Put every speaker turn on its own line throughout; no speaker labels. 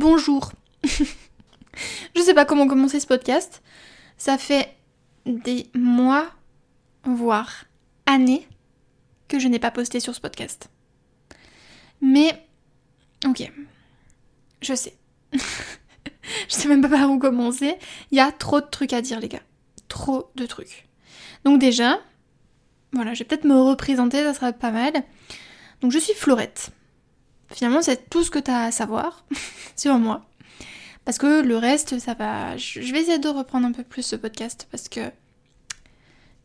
bonjour. je sais pas comment commencer ce podcast. Ça fait des mois, voire années, que je n'ai pas posté sur ce podcast. Mais, ok, je sais. je sais même pas par où commencer. Il y a trop de trucs à dire, les gars. Trop de trucs. Donc déjà, voilà, je vais peut-être me représenter, ça sera pas mal. Donc je suis Florette. Finalement, c'est tout ce que tu as à savoir sur moi. Parce que le reste, ça va. Je vais essayer de reprendre un peu plus ce podcast parce que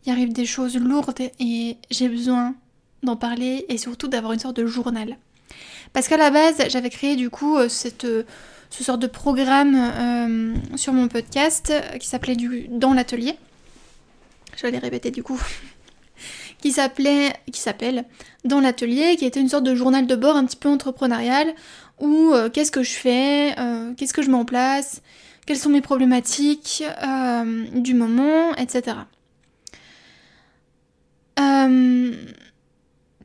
il arrive des choses lourdes et j'ai besoin d'en parler et surtout d'avoir une sorte de journal. Parce qu'à la base, j'avais créé du coup euh, cette, euh, ce sort de programme euh, sur mon podcast qui s'appelait du Dans l'atelier. Je vais les répéter du coup. qui s'appelait, qui s'appelle Dans l'atelier, qui était une sorte de journal de bord un petit peu entrepreneurial où euh, qu'est-ce que je fais, euh, qu'est-ce que je mets en place, quelles sont mes problématiques euh, du moment, etc.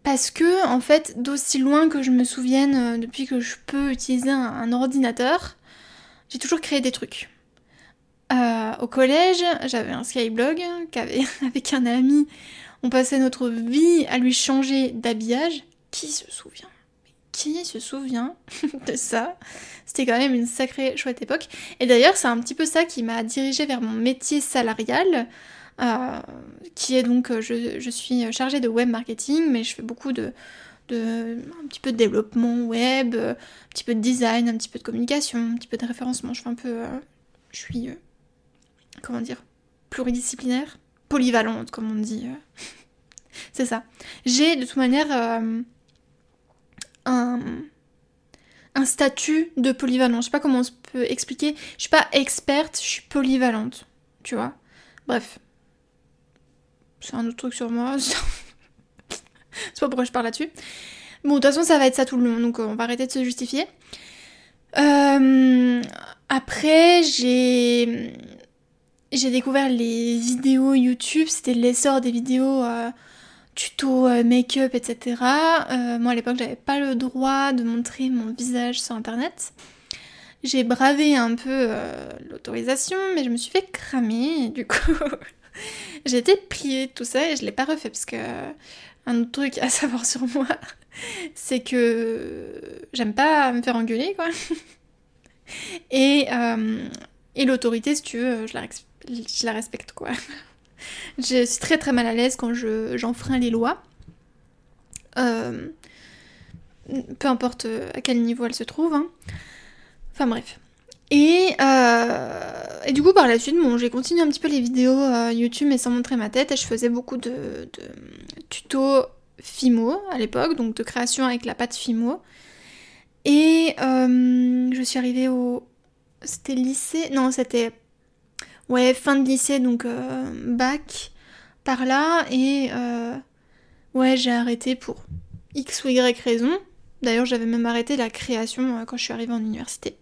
parce que, en fait, d'aussi loin que je me souvienne, depuis que je peux utiliser un, ordinateur, j'ai toujours créé des trucs. au collège, j'avais un skyblog avec un ami. On passait notre vie à lui changer d'habillage. Qui se souvient? Qui se souvient de ça? C'était quand même une sacrée chouette époque. Et d'ailleurs, c'est un petit peu ça qui m'a dirigée vers mon métier salarial, euh, qui est donc, euh, je, suis chargée de web marketing, mais je fais beaucoup de, développement web, un petit peu de design, un petit peu de communication, un petit peu de référencement. Je fais un peu, euh, je suis, comment dire, pluridisciplinaire, polyvalente, comme on dit. c'est ça. J'ai de toute manière un, un statut de polyvalent. Je sais pas comment on peut expliquer. Je suis pas experte, je suis polyvalente. Tu vois Bref. C'est un autre truc sur moi. c'est pas pourquoi je parle là-dessus. Bon, de toute façon, ça va être ça tout le long, donc on va arrêter de se justifier. Euh, après, j'ai j'ai découvert les vidéos YouTube. C'était l'essor des vidéos euh, tuto euh, make-up, etc. Euh, moi à l'époque j'avais pas le droit de montrer mon visage sur internet. J'ai bravé un peu euh, l'autorisation, mais je me suis fait cramer, du coup j'ai été pliée de tout ça et je l'ai pas refait parce que un autre truc à savoir sur moi, c'est que j'aime pas me faire engueuler quoi. et, et l'autorité, si tu veux, je la, je la respecte quoi. je suis très très mal à l'aise quand j'enfreins les lois. Euh, peu importe à quel niveau elles se trouvent. Hein. Enfin bref. Et, euh, et, du coup, par la suite, bon, j'ai continué un petit peu les vidéos euh, YouTube, mais sans montrer ma tête. Et je faisais beaucoup de, de tutos Fimo à l'époque, donc de création avec la pâte Fimo. Et je suis arrivée au. C'était lycée Non, c'était ouais, fin de lycée, donc euh, bac par là, et euh, ouais, j'ai arrêté pour X ou Y raison. D'ailleurs, j'avais même arrêté la création euh, quand je suis arrivée en université.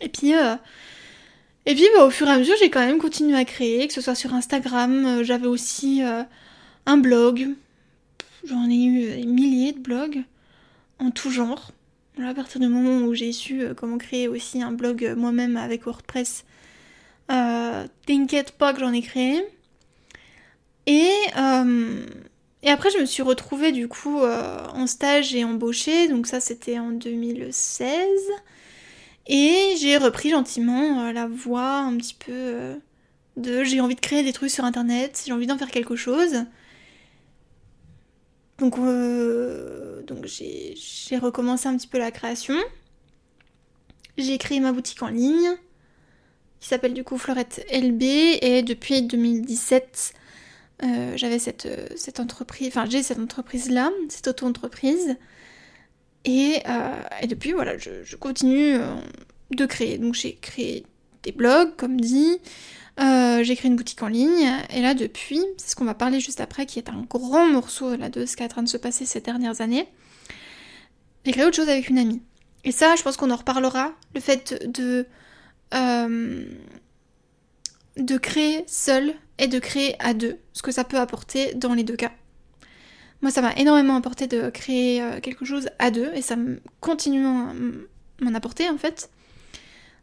Et puis, et puis bah, au fur et à mesure, j'ai quand même continué à créer, que ce soit sur Instagram, j'avais aussi un blog. J'en ai eu des milliers de blogs en tout genre. à partir du moment où j'ai su comment créer aussi un blog moi-même avec WordPress, euh, T'inquiète pas que j'en ai créé. Et, euh, après, je me suis retrouvée du coup euh, en stage et embauchée. Donc, ça, c'était en 2016. Et j'ai repris gentiment euh, la voie un petit peu de j'ai envie de créer des trucs sur internet, j'ai envie d'en faire quelque chose. Donc, donc j'ai recommencé un petit peu la création. J'ai créé ma boutique en ligne qui s'appelle du coup Florette LB et depuis 2017 euh, j'avais cette, euh, cette entreprise, enfin j'ai cette entreprise là, cette auto-entreprise. Et, euh, et, depuis voilà je, continue de créer. Donc j'ai créé des blogs comme dit, j'ai créé une boutique en ligne. Et là depuis, c'est ce qu'on va parler juste après qui est un grand morceau là, de ce qui est en train de se passer ces dernières années, j'ai créé autre chose avec une amie. Et ça je pense qu'on en reparlera, le fait de euh, de créer seul et de créer à deux, ce que ça peut apporter dans les deux cas. Moi, ça m'a énormément apporté de créer euh, quelque chose à deux et ça continue m'en apporter en fait.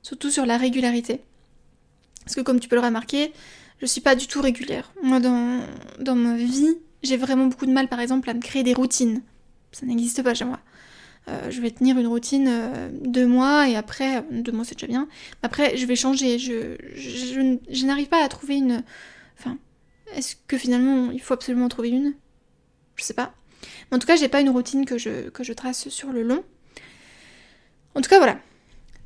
Surtout sur la régularité. Parce que comme tu peux le remarquer, je suis pas du tout régulière. Moi, dans, dans ma vie, j'ai vraiment beaucoup de mal, par exemple, à me créer des routines. Ça n'existe pas chez moi. Euh, je vais tenir une routine euh, deux mois et après, deux mois c'est déjà bien. Après, je vais changer. Je, n'arrive pas à trouver une. Enfin, est-ce que finalement il faut absolument trouver une? Je sais pas. Mais en tout cas, j'ai pas une routine que je, trace sur le long. En tout cas, voilà.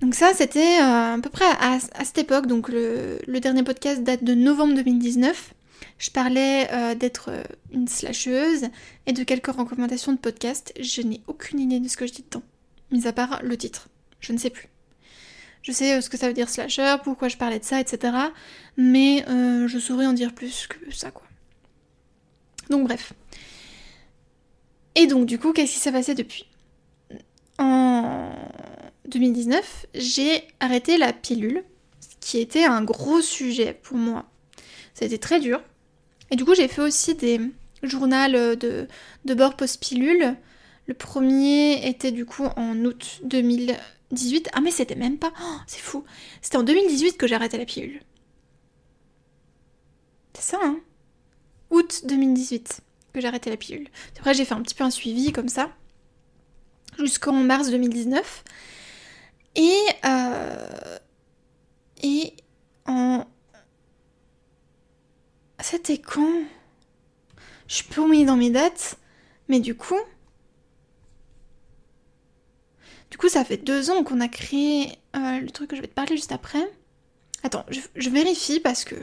Donc ça, c'était euh, à peu près à, cette époque. Donc le, dernier podcast date de novembre 2019. Je parlais euh, d'être euh, une slasheuse et de quelques recommandations de podcast. Je n'ai aucune idée de ce que je dis dedans, mis à part le titre. Je ne sais plus. Je sais ce que ça veut dire slasher, pourquoi je parlais de ça, etc. Mais je saurais en dire plus que ça, quoi. Donc bref. Et donc du coup, qu'est-ce qui s'est passé depuis? En 2019, j'ai arrêté la pilule, ce qui était un gros sujet pour moi. Été très dur. Et du coup, j'ai fait aussi des journaux de, de bord post-pilule. Le premier était du coup en août 2018. Ah mais c'était même pas... Oh, c'est fou. C'était en 2018 que arrêté la pilule. C'est ça, hein Août 2018 que arrêté la pilule. Après, j'ai fait un petit peu un suivi comme ça. Jusqu'en mars 2019. Et, euh, et en... C'était quand? Je suis paumée dans mes dates, mais du coup... Du coup, ça fait deux ans qu'on a créé euh, le truc que je vais te parler juste après. Attends, je, vérifie parce que...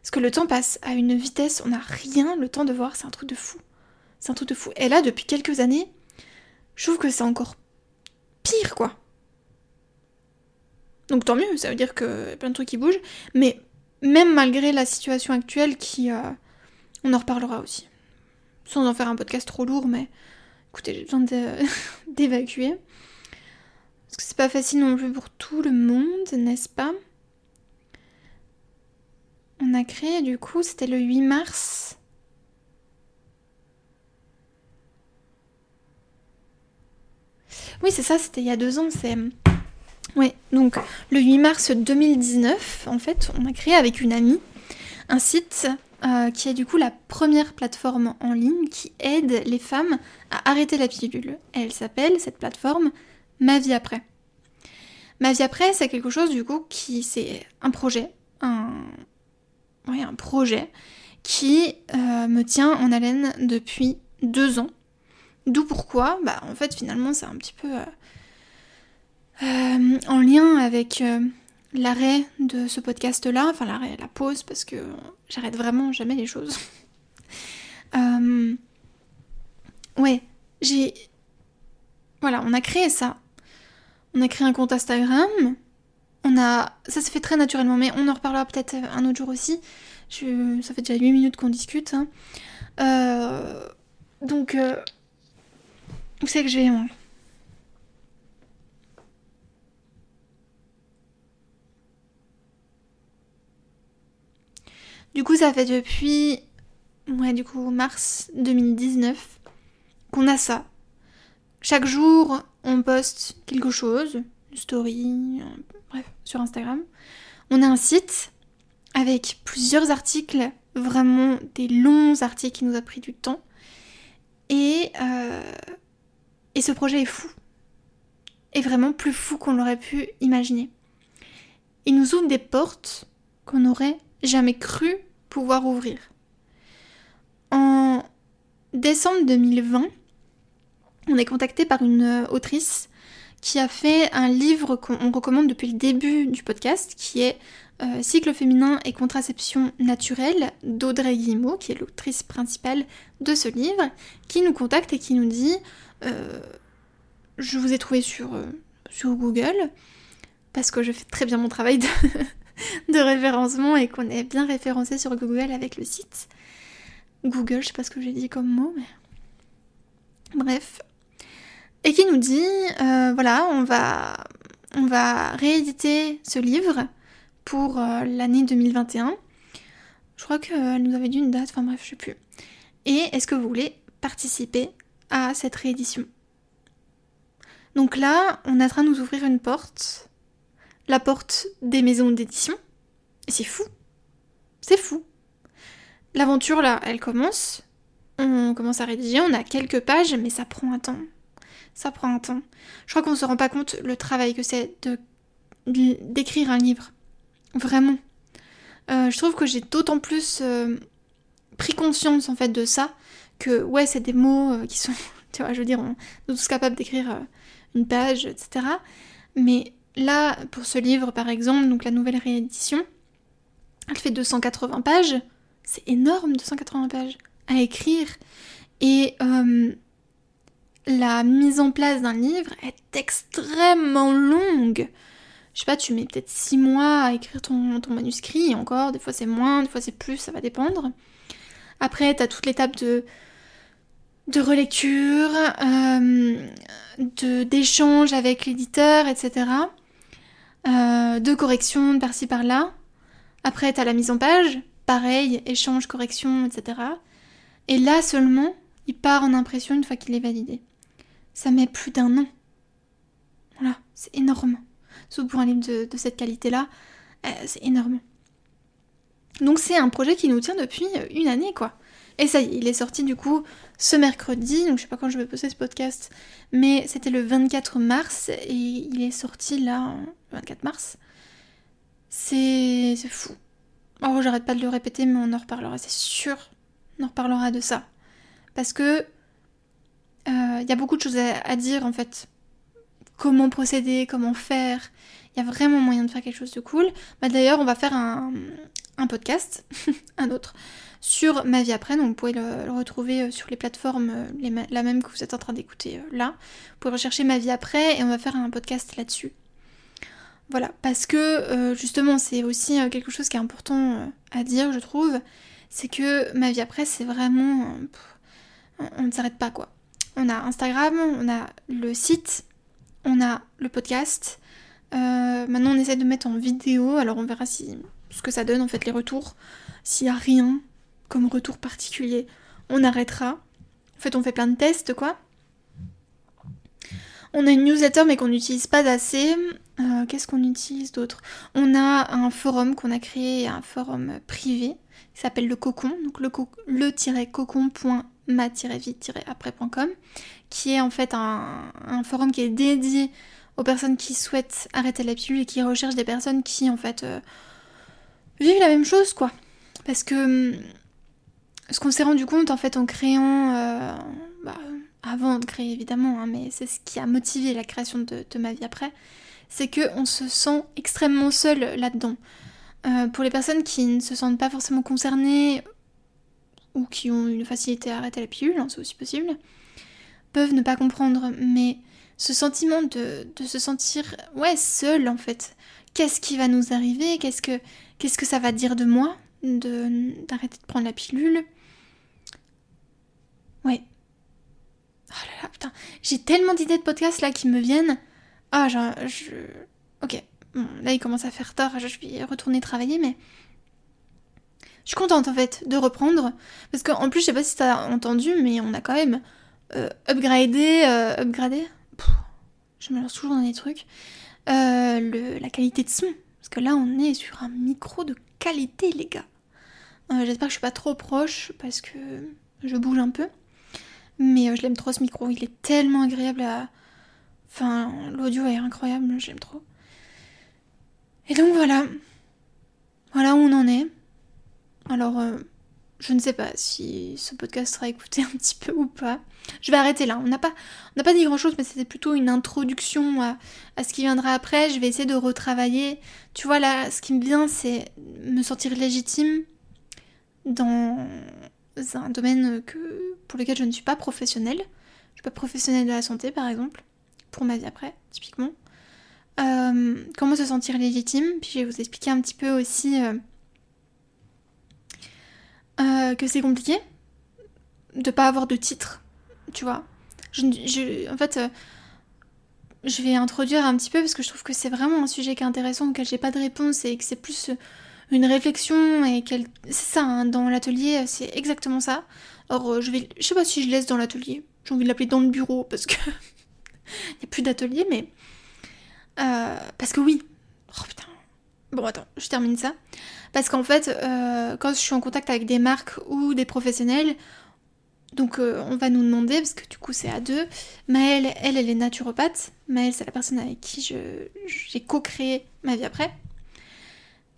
Parce que le temps passe à une vitesse, on n'a rien le temps de voir, c'est un truc de fou. C'est un truc de fou. Et là, depuis quelques années, je trouve que c'est encore pire, quoi. Donc tant mieux, ça veut dire qu'il y a plein de trucs qui bougent. Mais même malgré la situation actuelle qui... Euh, on en reparlera aussi. Sans en faire un podcast trop lourd, mais écoutez, j'ai besoin d'évacuer. Parce que c'est pas facile non plus pour tout le monde, n'est-ce pas? On a créé du coup, c'était le 8 mars Oui, c'est ça, c'était il y a deux ans. C'est. Ouais, donc le 8 mars 2019, en fait, on a créé avec une amie un site euh, qui est du coup la première plateforme en ligne qui aide les femmes à arrêter la pilule. elle s'appelle, cette plateforme, Ma vie après. Ma vie après, c'est quelque chose du coup qui. C'est un projet. Un. Oui, un projet qui euh, me tient en haleine depuis deux ans. D'où pourquoi, bah en fait finalement c'est un petit peu euh, euh, en lien avec euh, l'arrêt de ce podcast-là, enfin l'arrêt, la pause, parce que j'arrête vraiment jamais les choses. ouais, j'ai... Voilà, on a créé ça. On a créé un compte Instagram. On a... Ça se fait très naturellement, mais on en reparlera peut-être un autre jour aussi. Ça fait déjà 8 minutes qu'on discute. Hein. Donc... Où c'est que je vais, Du coup, ça fait depuis, du coup, mars 2019 qu'on a ça. Chaque jour, on poste quelque chose, une story, bref, sur Instagram. On a un site avec plusieurs articles, vraiment des longs articles qui nous a pris du temps. Et euh, et ce projet est fou. Et vraiment plus fou qu'on l'aurait pu imaginer. Il nous ouvre des portes qu'on n'aurait jamais cru pouvoir ouvrir. En décembre 2020, on est contacté par une autrice qui a fait un livre qu'on recommande depuis le début du podcast, qui est euh, Cycle féminin et contraception naturelle d'Audrey Guillemot, qui est l'autrice principale de ce livre, qui nous contacte et qui nous dit euh, je vous ai trouvé sur, euh, sur Google, parce que je fais très bien mon travail de, de référencement et qu'on est bien référencé sur Google avec le site. Google, je sais pas ce que j'ai dit comme mot, mais. Bref. Et qui nous dit euh, voilà, on va, on va rééditer ce livre pour l'année 2021. Je crois qu'elle nous avait dit une date, enfin bref, je sais plus. Et est-ce que vous voulez participer à cette réédition? Donc là, on est en train de nous ouvrir une porte, la porte des maisons d'édition. C'est fou. C'est fou. L'aventure là, elle commence. On commence à rédiger, on a quelques pages, mais ça prend un temps. Ça prend un temps. Je crois qu'on se rend pas compte le travail que c'est d'écrire un livre. Vraiment. Euh, je trouve que j'ai d'autant plus euh, pris conscience en fait de ça que ouais c'est des mots euh, qui sont tu vois je veux dire on est tous capables d'écrire une page etc mais là pour ce livre par exemple donc la nouvelle réédition elle fait 280 pages c'est énorme 280 pages à écrire et la mise en place d'un livre est extrêmement longue je sais pas, tu mets peut-être 6 mois à écrire ton, manuscrit, encore, des fois c'est moins, des fois c'est plus, ça va dépendre. Après, tu as toute l'étape de, de relecture, euh, d'échange avec l'éditeur, etc. Euh, de correction par-ci par-là. Après, tu as la mise en page, pareil, échange, correction, etc. Et là seulement, il part en impression une fois qu'il est validé. Ça met plus d'un an. Voilà, c'est énorme surtout pour un livre de, cette qualité-là, euh, c'est énorme. Donc c'est un projet qui nous tient depuis une année, quoi. Et ça y est, il est sorti du coup ce mercredi, donc je sais pas quand je vais poster ce podcast, mais c'était le 24 mars et il est sorti là, le 24 mars. C'est fou. Oh, j'arrête pas de le répéter, mais on en reparlera, c'est sûr. On en reparlera de ça. Parce que il euh, y a beaucoup de choses à dire en fait comment procéder, comment faire. Il y a vraiment moyen de faire quelque chose de cool. Bah, D'ailleurs, on va faire un, podcast, un autre, sur ma vie après. Donc vous pouvez le, retrouver euh, sur les plateformes, euh, la même que vous êtes en train d'écouter euh, là. Vous pouvez rechercher ma vie après et on va faire un podcast là-dessus. Voilà, parce que justement, c'est aussi quelque chose qui est important à dire, je trouve. C'est que ma vie après, c'est vraiment. on ne s'arrête pas quoi. On a Instagram, on a le site, on a le podcast. Maintenant, on essaie de mettre en vidéo. Alors, on verra si, ce que ça donne, en fait, les retours. S'il n'y a rien comme retour particulier, on arrêtera. En fait, on fait plein de tests, quoi. On a une newsletter, mais qu'on n'utilise pas assez. Euh, qu'est-ce qu'on utilise d'autre? On a un forum qu'on a créé, un forum privé, qui s'appelle le Cocon, donc le-cocon.ma-vie-après.com, qui est en fait un, forum qui est dédié aux personnes qui souhaitent arrêter la pilule et qui recherchent des personnes qui en fait euh, vivent la même chose quoi. Parce que hum, ce qu'on s'est rendu compte en fait en créant, euh, bah, avant de créer évidemment, hein, mais c'est ce qui a motivé la création de, ma vie après, c'est que on se sent extrêmement seul là-dedans. Euh, pour les personnes qui ne se sentent pas forcément concernées ou qui ont une facilité à arrêter la pilule, hein, c'est aussi possible, peuvent ne pas comprendre, mais ce sentiment de, se sentir ouais seul en fait. Qu'est-ce qui va nous arriver? Qu'est-ce que ça va dire de moi d'arrêter de prendre la pilule Ouais. Oh là là, putain, j'ai tellement d'idées de podcasts là qui me viennent. Ah, genre, je... Ok, là il commence à faire tard, je vais retourner travailler, mais... Je suis contente en fait de reprendre, parce qu'en plus, je sais pas si t'as entendu, mais on a quand même euh, upgrader, euh, upgrader, je me lance toujours dans des trucs, euh, la qualité de son. Parce que là, on est sur un micro de qualité, les gars. J'espère que je suis pas trop proche parce que je bouge un peu. Mais je l'aime trop ce micro, il est tellement agréable à. Enfin, l'audio est incroyable, j'aime trop. Et donc voilà. Voilà où on en est. Alors, je ne sais pas si ce podcast sera écouté un petit peu ou pas. Je vais arrêter là. On n'a pas, dit grand chose, mais c'était plutôt une introduction à, ce qui viendra après. Je vais essayer de retravailler. Tu vois, là, ce qui me vient, c'est me sentir légitime dans un domaine que, pour lequel je ne suis pas professionnelle. Je suis pas professionnelle de la santé, par exemple, pour ma vie après, typiquement. Euh, comment se sentir légitime? Puis je vais vous expliquer un petit peu aussi. Euh, euh, que c'est compliqué de pas avoir de titre, tu vois. Je, en fait, euh, je vais introduire un petit peu parce que je trouve que c'est vraiment un sujet qui est intéressant auquel j'ai pas de réponse et que c'est plus une réflexion et qu'elle c'est ça hein, dans l'atelier c'est exactement ça. Or euh, je vais sais pas si je laisse dans l'atelier. J'ai envie de l'appeler dans le bureau parce que Il n'y a plus d'atelier, mais. Euh, parce que oui. Oh putain. Bon, attends, je termine ça. Parce qu'en fait, euh, quand je suis en contact avec des marques ou des professionnels, donc on va nous demander, parce que du coup c'est à deux, Maëlle, elle, elle est naturopathe. Maëlle, c'est la personne avec qui j'ai co-créé ma vie après.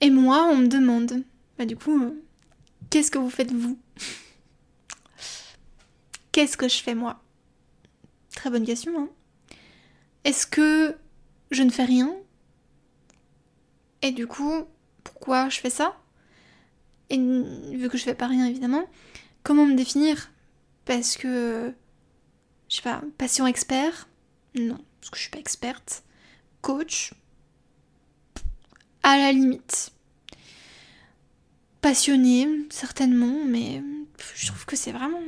Et moi, on me demande, bah du coup, qu'est-ce que vous faites vous? Qu'est-ce que je fais moi? Très bonne question, hein. Est-ce que je ne fais rien? Et du coup, pourquoi je fais ça? Et vu que je fais pas rien évidemment, comment me définir? Parce que je sais pas, passion expert? Non, parce que je suis pas experte. Coach? À la limite. Passionnée, certainement, mais je trouve que c'est vraiment.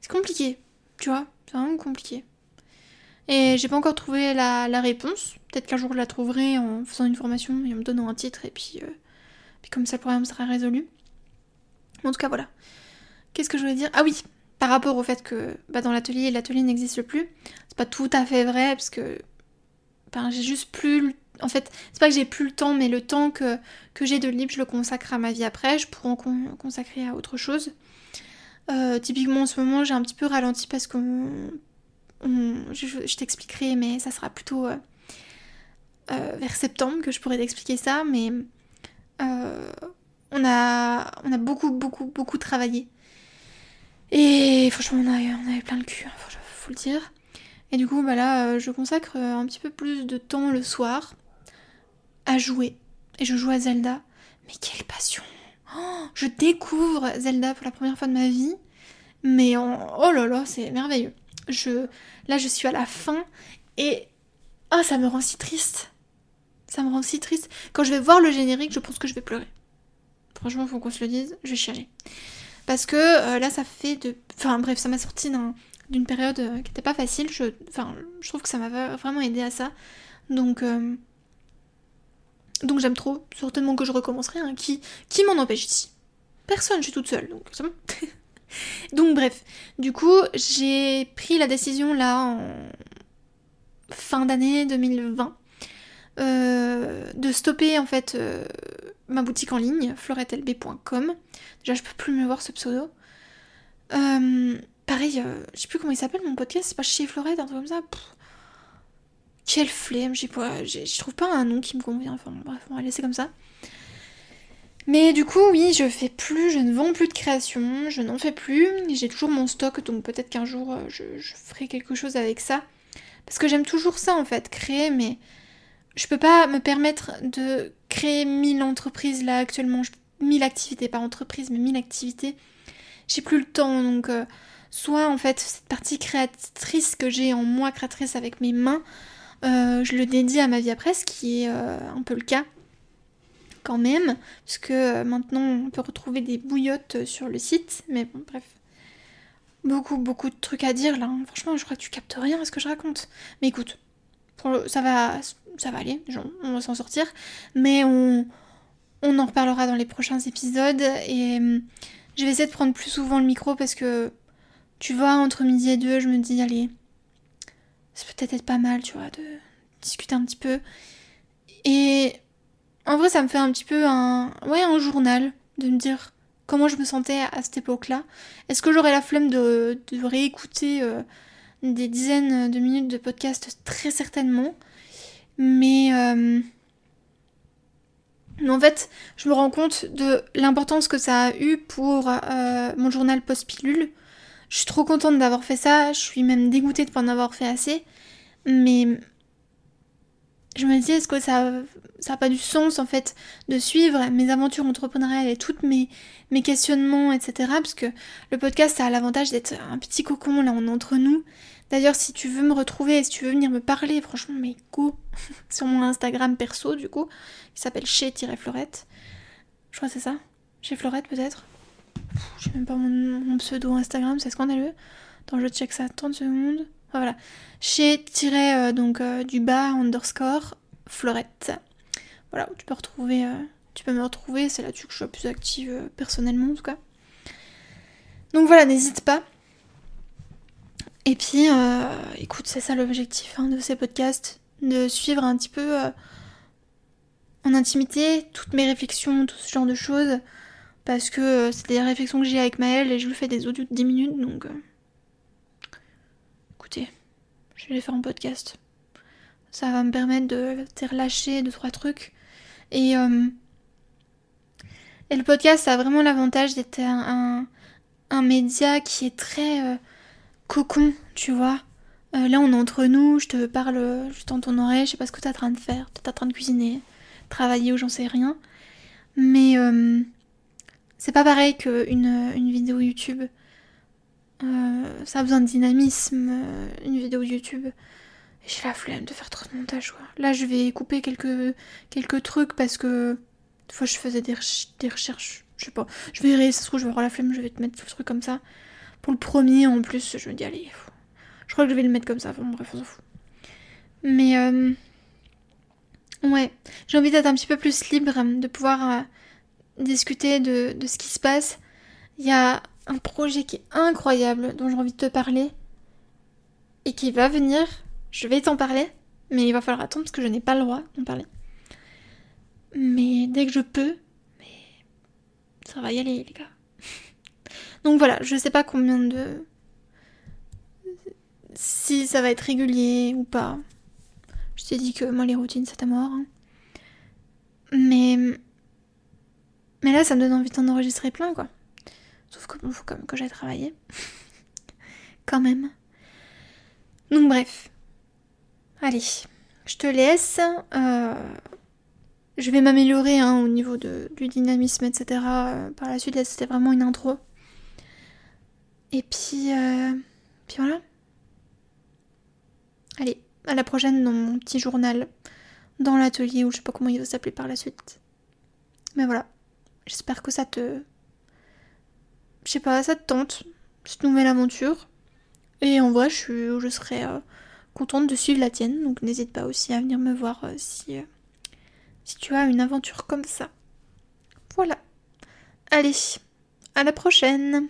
C'est compliqué, tu vois, c'est vraiment compliqué. Et j'ai pas encore trouvé la, réponse. Peut-être qu'un jour je la trouverai en faisant une formation et en me donnant un titre, et puis, euh, puis comme ça le problème sera résolu. En tout cas, voilà. Qu'est-ce que je voulais dire? Ah oui, par rapport au fait que bah, dans l'atelier, l'atelier n'existe plus. C'est pas tout à fait vrai, parce que ben, j'ai juste plus. En fait, c'est pas que j'ai plus le temps, mais le temps que, j'ai de libre, je le consacre à ma vie après. Je pourrais en consacrer à autre chose. Euh, typiquement en ce moment, j'ai un petit peu ralenti parce que je, t'expliquerai, mais ça sera plutôt euh, euh, vers septembre que je pourrais t'expliquer ça. Mais on, a, a beaucoup, beaucoup, beaucoup travaillé. Et franchement, on, on avait plein de cul, hein, faut, le dire. Et du coup, bah là, je consacre un petit peu plus de temps le soir à jouer. Et je joue à Zelda. Mais quelle passion oh, Je découvre Zelda pour la première fois de ma vie. Mais oh là là, c'est merveilleux. Je, là, je suis à la fin et oh, ça me rend si triste. Ça me rend si triste. Quand je vais voir le générique, je pense que je vais pleurer. Franchement, faut qu'on se le dise, je vais chialer. Parce que euh, là, ça fait de. Enfin, bref, ça m'a sorti d'une période euh, qui n'était pas facile. Je, enfin, je trouve que ça m'a vraiment aidé à ça. Donc. Euh, donc j'aime trop, certainement que je recommencerai. Hein. Qui, qui m'en empêche ici? Personne, je suis toute seule, donc bref, du coup, j'ai pris la décision là en fin d'année 2020 euh, de stopper en fait euh, ma boutique en ligne, florettelb.com. Déjà, je peux plus me voir ce pseudo. Euh, pareil, je sais plus comment il s'appelle mon podcast, c'est pas chez Florette, un truc comme ça? Quelle flemme, je trouve pas un nom qui me convient. Enfin bref, on va laisser comme ça. Mais du coup, oui, je fais plus, je ne vends plus de création, je n'en fais plus. J'ai toujours mon stock, donc peut-être qu'un jour euh, je, ferai quelque chose avec ça. Parce que j'aime toujours ça en fait, créer, mais je peux pas me permettre de créer mille entreprises là actuellement. Mille activités, pas entreprises, mais mille activités. J'ai plus le temps, donc euh, soit en fait cette partie créatrice que j'ai en moi, créatrice avec mes mains, je le dédie à ma vie après, ce qui est un peu le cas quand même, puisque euh, maintenant on peut retrouver des bouillottes sur le site, mais bon, bref. Beaucoup, beaucoup de trucs à dire là. Hein. Franchement, je crois que tu captes rien à ce que je raconte. Mais écoute, ça va, ça va aller, on va s'en sortir. Mais on, on en reparlera dans les prochains épisodes. Et hum, je vais essayer de prendre plus souvent le micro parce que, tu vois, entre midi et deux, je me dis, allez, ça peut peut-être être pas mal, tu vois, de discuter un petit peu. Et en vrai, ça me fait un petit peu un, ouais, un journal de me dire comment je me sentais à cette époque-là. Est-ce que j'aurais la flemme de, réécouter euh, des dizaines de minutes de podcast? Très certainement. Mais, euh, en fait, je me rends compte de l'importance que ça a eu pour euh, mon journal post-pilule. Je suis trop contente d'avoir fait ça, je suis même dégoûtée de ne pas en avoir fait assez. Mais je me dis, est-ce que ça n'a pas du sens en fait de suivre mes aventures entrepreneuriales et tous mes, mes questionnements, etc. Parce que le podcast a l'avantage d'être un petit cocon, là on est entre nous. D'ailleurs, si tu veux me retrouver, si tu veux venir me parler, franchement, mais go sur mon Instagram perso du coup, qui s'appelle chez-florette. Je crois que c'est ça. Chez Florette peut-être. J'ai même pas mon, pseudo Instagram, c'est scandaleux. Attends, je check ça 30 secondes. Voilà. Chez tiré euh, donc euh, du bas underscore Florette. Voilà, tu peux retrouver, euh, tu peux me retrouver. C'est là-dessus que je suis plus active personnellement en tout cas. Donc voilà, n'hésite pas. Et puis, euh, écoute, c'est ça l'objectif hein, de ces podcasts, de suivre un petit peu euh, en intimité toutes mes réflexions, tout ce genre de choses, parce que euh, c'est des réflexions que j'ai avec Maëlle et je lui fais des audios de 10 minutes, donc écoutez, je vais les faire en podcast. Ça va me permettre de te relâcher deux, trois trucs. Et, et le podcast, ça a vraiment l'avantage d'être un, un, média qui est très cocon, tu vois. Euh, là, on est entre nous, je te parle juste dans ton oreille, je sais pas ce que t'es en train de faire, t'es en train de cuisiner, travailler ou j'en sais rien. Mais euh, c'est pas pareil qu'une une vidéo YouTube. Euh, ça a besoin de dynamisme, une vidéo YouTube. J'ai la flemme de faire trop de montage, quoi. Là, je vais couper quelques, quelques trucs parce que des fois, je faisais des, des recherches. Je sais pas. Je verrai, ça se trouve, je vais avoir la flemme, je vais te mettre le truc comme ça. Pour le premier, en plus, je me dis, allez, je crois que je vais le mettre comme ça. Bon, bref, on s'en fout. Mais, euh, ouais, j'ai envie d'être un petit peu plus libre, de pouvoir euh, discuter de, ce qui se passe. Il y a un projet qui est incroyable, dont j'ai envie de te parler, et qui va venir. Je vais t'en parler, mais il va falloir attendre parce que je n'ai pas le droit d'en parler. Mais dès que je peux, mais ça va y aller, les gars. Donc voilà, je sais pas combien de. Si ça va être régulier ou pas. Je t'ai dit que moi les routines c'était mort. Hein. Mais. Mais là ça me donne envie d'en enregistrer plein quoi. Sauf que bon, faut quand même que j'aille travailler. quand même. Donc bref. Allez, je te laisse. Euh, je vais m'améliorer hein, au niveau de, du dynamisme, etc. Euh, par la suite, là c'était vraiment une intro. Et puis, euh, puis voilà. Allez, à la prochaine dans mon petit journal, dans l'atelier, ou je sais pas comment il va s'appeler par la suite. Mais voilà, j'espère que ça te... Je sais pas, ça te tente, cette nouvelle aventure. Et en vrai, je, serais euh, contente de suivre la tienne, donc n'hésite pas aussi à venir me voir euh, si, si tu as une aventure comme ça. Voilà. Allez, à la prochaine